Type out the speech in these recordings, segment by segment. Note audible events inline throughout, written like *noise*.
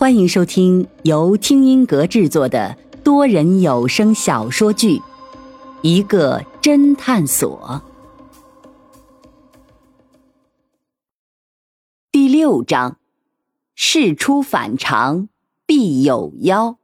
欢迎收听由听音阁制作的多人有声小说剧《一个侦探所》第六章：事出反常必有妖。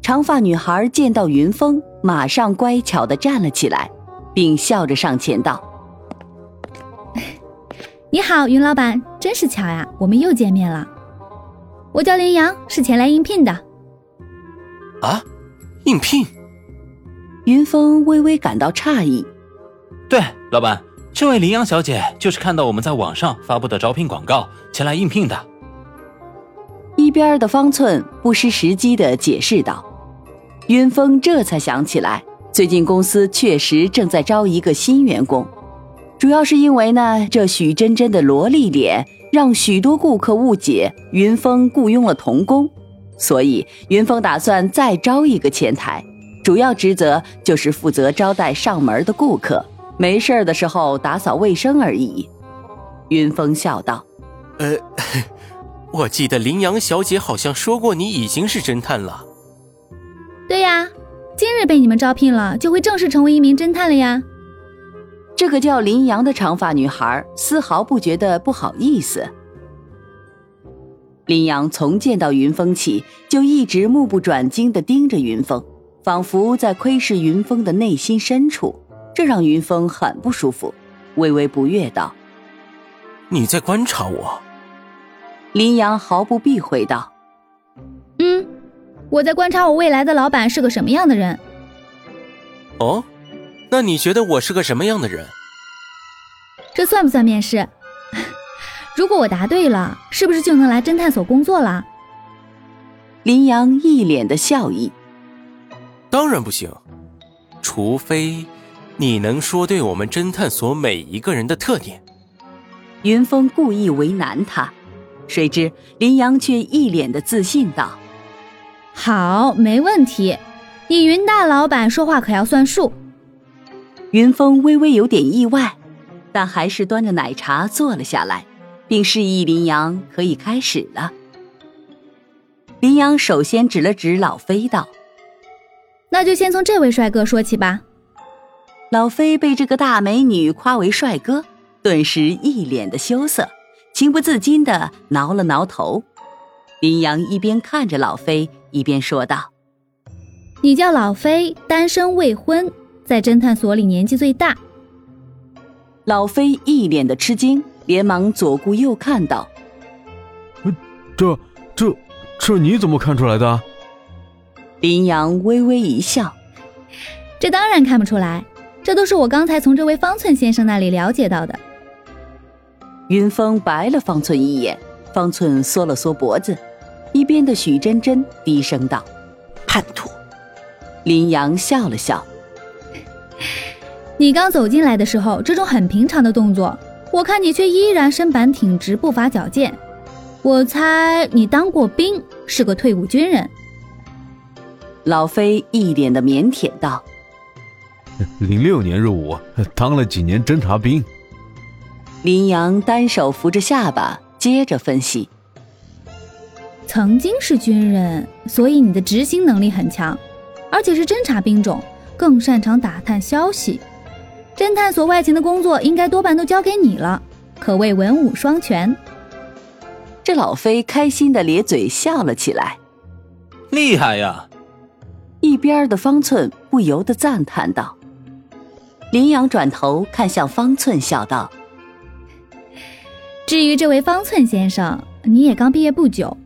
长发女孩见到云峰，马上乖巧的站了起来，并笑着上前道。*laughs* 你好，云老板，真是巧呀，我们又见面了。我叫林阳，是前来应聘的。啊，应聘？云峰微微感到诧异。对，老板，这位林阳小姐就是看到我们在网上发布的招聘广告，前来应聘的。一边的方寸不失时机的解释道。云峰这才想起来，最近公司确实正在招一个新员工。主要是因为呢，这许真真的萝莉脸让许多顾客误解云峰雇佣了童工，所以云峰打算再招一个前台，主要职责就是负责招待上门的顾客，没事的时候打扫卫生而已。云峰笑道：“呃，*laughs* 我记得林阳小姐好像说过你已经是侦探了。”“对呀，今日被你们招聘了，就会正式成为一名侦探了呀。”这个叫林阳的长发女孩丝毫不觉得不好意思。林阳从见到云峰起，就一直目不转睛地盯着云峰，仿佛在窥视云峰的内心深处，这让云峰很不舒服，微微不悦道：“你在观察我？”林阳毫不避讳道：“嗯，我在观察我未来的老板是个什么样的人。”哦。那你觉得我是个什么样的人？这算不算面试？*laughs* 如果我答对了，是不是就能来侦探所工作了？林阳一脸的笑意。当然不行，除非你能说对我们侦探所每一个人的特点。云峰故意为难他，谁知林阳却一脸的自信道：“好，没问题。你云大老板说话可要算数。”云峰微微有点意外，但还是端着奶茶坐了下来，并示意林阳可以开始了。林阳首先指了指老飞，道：“那就先从这位帅哥说起吧。”老飞被这个大美女夸为帅哥，顿时一脸的羞涩，情不自禁的挠了挠头。林阳一边看着老飞，一边说道：“你叫老飞，单身未婚。”在侦探所里年纪最大，老飞一脸的吃惊，连忙左顾右看道：“这、这、这你怎么看出来的？”林阳微微一笑：“这当然看不出来，这都是我刚才从这位方寸先生那里了解到的。”云峰白了方寸一眼，方寸缩了缩脖子，一边的许真真低声道：“叛徒。”林阳笑了笑。你刚走进来的时候，这种很平常的动作，我看你却依然身板挺直，步伐矫健。我猜你当过兵，是个退伍军人。老飞一脸的腼腆道：“ *laughs* 零六年入伍，当了几年侦察兵。”林阳单手扶着下巴，接着分析：“曾经是军人，所以你的执行能力很强，而且是侦察兵种，更擅长打探消息。”侦探所外勤的工作应该多半都交给你了，可谓文武双全。这老飞开心的咧嘴笑了起来，厉害呀！一边的方寸不由得赞叹道。林阳转头看向方寸，笑道：“至于这位方寸先生，你也刚毕业不久，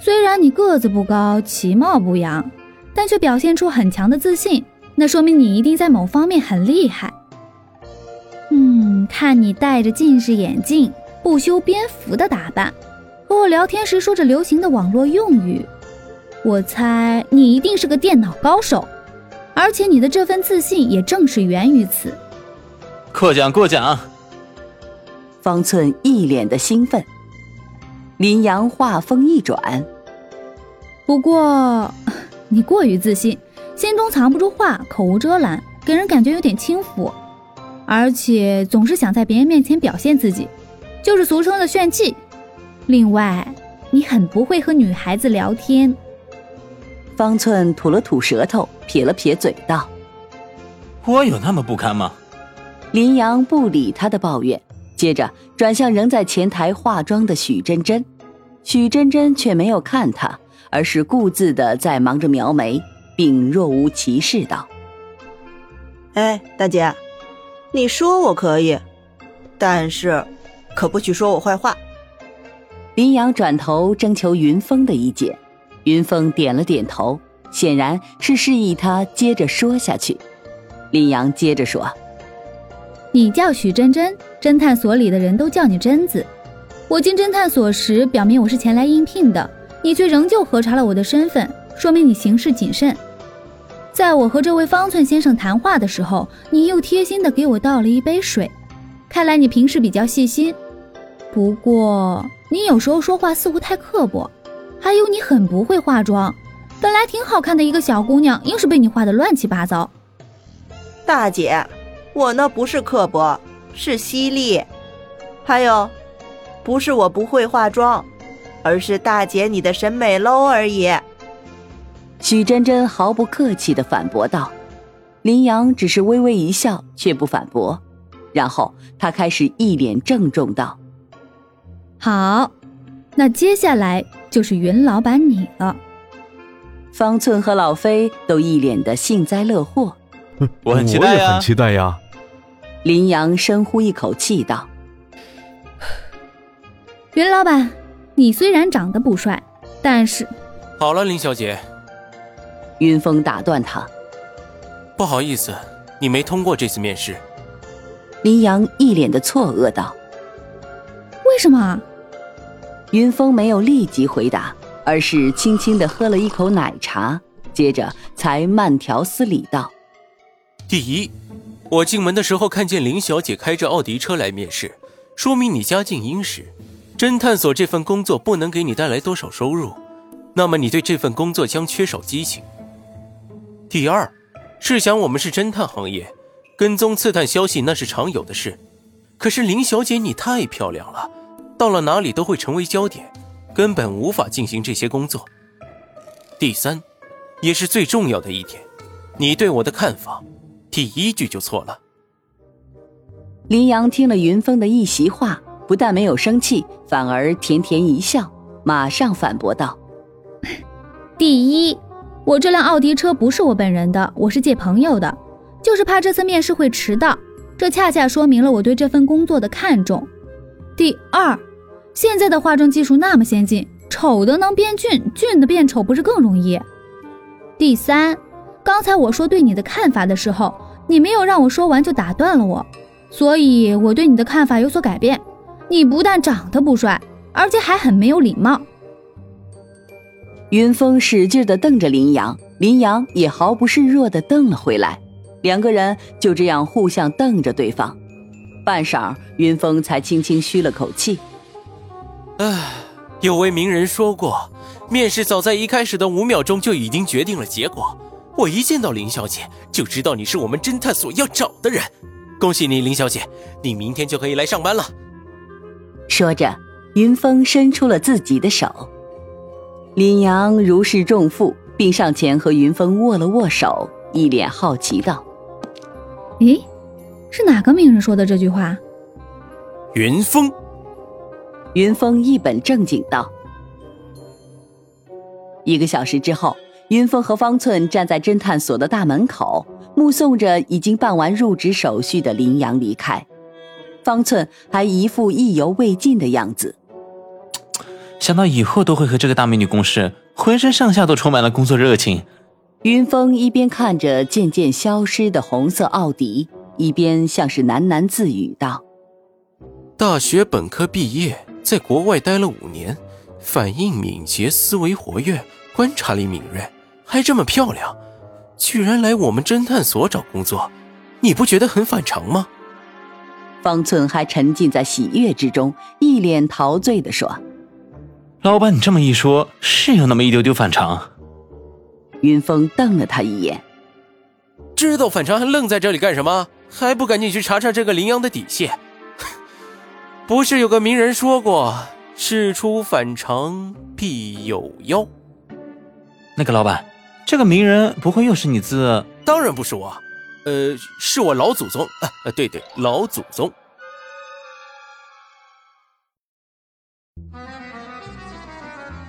虽然你个子不高，其貌不扬，但却表现出很强的自信，那说明你一定在某方面很厉害。”嗯，看你戴着近视眼镜、不修边幅的打扮，和我聊天时说着流行的网络用语，我猜你一定是个电脑高手，而且你的这份自信也正是源于此。过奖过奖。方寸一脸的兴奋。林阳话锋一转，不过 *laughs* 你过于自信，心中藏不住话，口无遮拦，给人感觉有点轻浮。而且总是想在别人面前表现自己，就是俗称的炫技。另外，你很不会和女孩子聊天。方寸吐了吐舌头，撇了撇嘴道：“我有那么不堪吗？”林阳不理他的抱怨，接着转向仍在前台化妆的许真真。许真真却没有看他，而是顾自的在忙着描眉，并若无其事道：“哎，大姐，你说我可以，但是可不许说我坏话。”林阳转头征求云峰的意见。云峰点了点头，显然是示意他接着说下去。林阳接着说：“你叫许真真，侦探所里的人都叫你贞子。我进侦探所时，表明我是前来应聘的，你却仍旧核查了我的身份，说明你行事谨慎。在我和这位方寸先生谈话的时候，你又贴心的给我倒了一杯水，看来你平时比较细心。不过你有时候说话似乎太刻薄。”还有你很不会化妆，本来挺好看的一个小姑娘，硬是被你画的乱七八糟。大姐，我那不是刻薄，是犀利。还有，不是我不会化妆，而是大姐你的审美 low 而已。许真真毫不客气的反驳道。林阳只是微微一笑，却不反驳。然后他开始一脸郑重道：“好，那接下来。”就是云老板你了，方寸和老飞都一脸的幸灾乐祸。我很期待呀，很期待呀。林阳深呼一口气道：“云老板，你虽然长得不帅，但是……好了，林小姐。”云峰打断他：“不好意思，你没通过这次面试。”林阳一脸的错愕道：“为什么？”云峰没有立即回答，而是轻轻的喝了一口奶茶，接着才慢条斯理道：“第一，我进门的时候看见林小姐开着奥迪车来面试，说明你家境殷实。侦探所这份工作不能给你带来多少收入，那么你对这份工作将缺少激情。第二，试想我们是侦探行业，跟踪刺探消息那是常有的事，可是林小姐你太漂亮了。”到了哪里都会成为焦点，根本无法进行这些工作。第三，也是最重要的一点，你对我的看法，第一句就错了。林阳听了云峰的一席话，不但没有生气，反而甜甜一笑，马上反驳道：“第一，我这辆奥迪车不是我本人的，我是借朋友的，就是怕这次面试会迟到，这恰恰说明了我对这份工作的看重。第二。”现在的化妆技术那么先进，丑的能变俊，俊的变丑不是更容易？第三，刚才我说对你的看法的时候，你没有让我说完就打断了我，所以我对你的看法有所改变。你不但长得不帅，而且还很没有礼貌。云峰使劲的瞪着林阳，林阳也毫不示弱的瞪了回来，两个人就这样互相瞪着对方。半晌，云峰才轻轻吁了口气。唉，有位名人说过，面试早在一开始的五秒钟就已经决定了结果。我一见到林小姐就知道你是我们侦探所要找的人。恭喜你，林小姐，你明天就可以来上班了。说着，云峰伸出了自己的手。林阳如释重负，并上前和云峰握了握手，一脸好奇道：“咦，是哪个名人说的这句话？”云峰。云峰一本正经道：“一个小时之后，云峰和方寸站在侦探所的大门口，目送着已经办完入职手续的林阳离开。方寸还一副意犹未尽的样子。想到以后都会和这个大美女共事，浑身上下都充满了工作热情。”云峰一边看着渐渐消失的红色奥迪，一边像是喃喃自语道：“大学本科毕业。”在国外待了五年，反应敏捷，思维活跃，观察力敏锐，还这么漂亮，居然来我们侦探所找工作，你不觉得很反常吗？方寸还沉浸在喜悦之中，一脸陶醉地说：“老板，你这么一说，是有那么一丢丢反常。”云峰瞪了他一眼，知道反常还愣在这里干什么？还不赶紧去查查这个羚羊的底细！*laughs* 不是有个名人说过，事出反常必有妖。那个老板，这个名人不会又是你自？当然不是我，呃，是我老祖宗啊！*laughs* 啊，对对，老祖宗。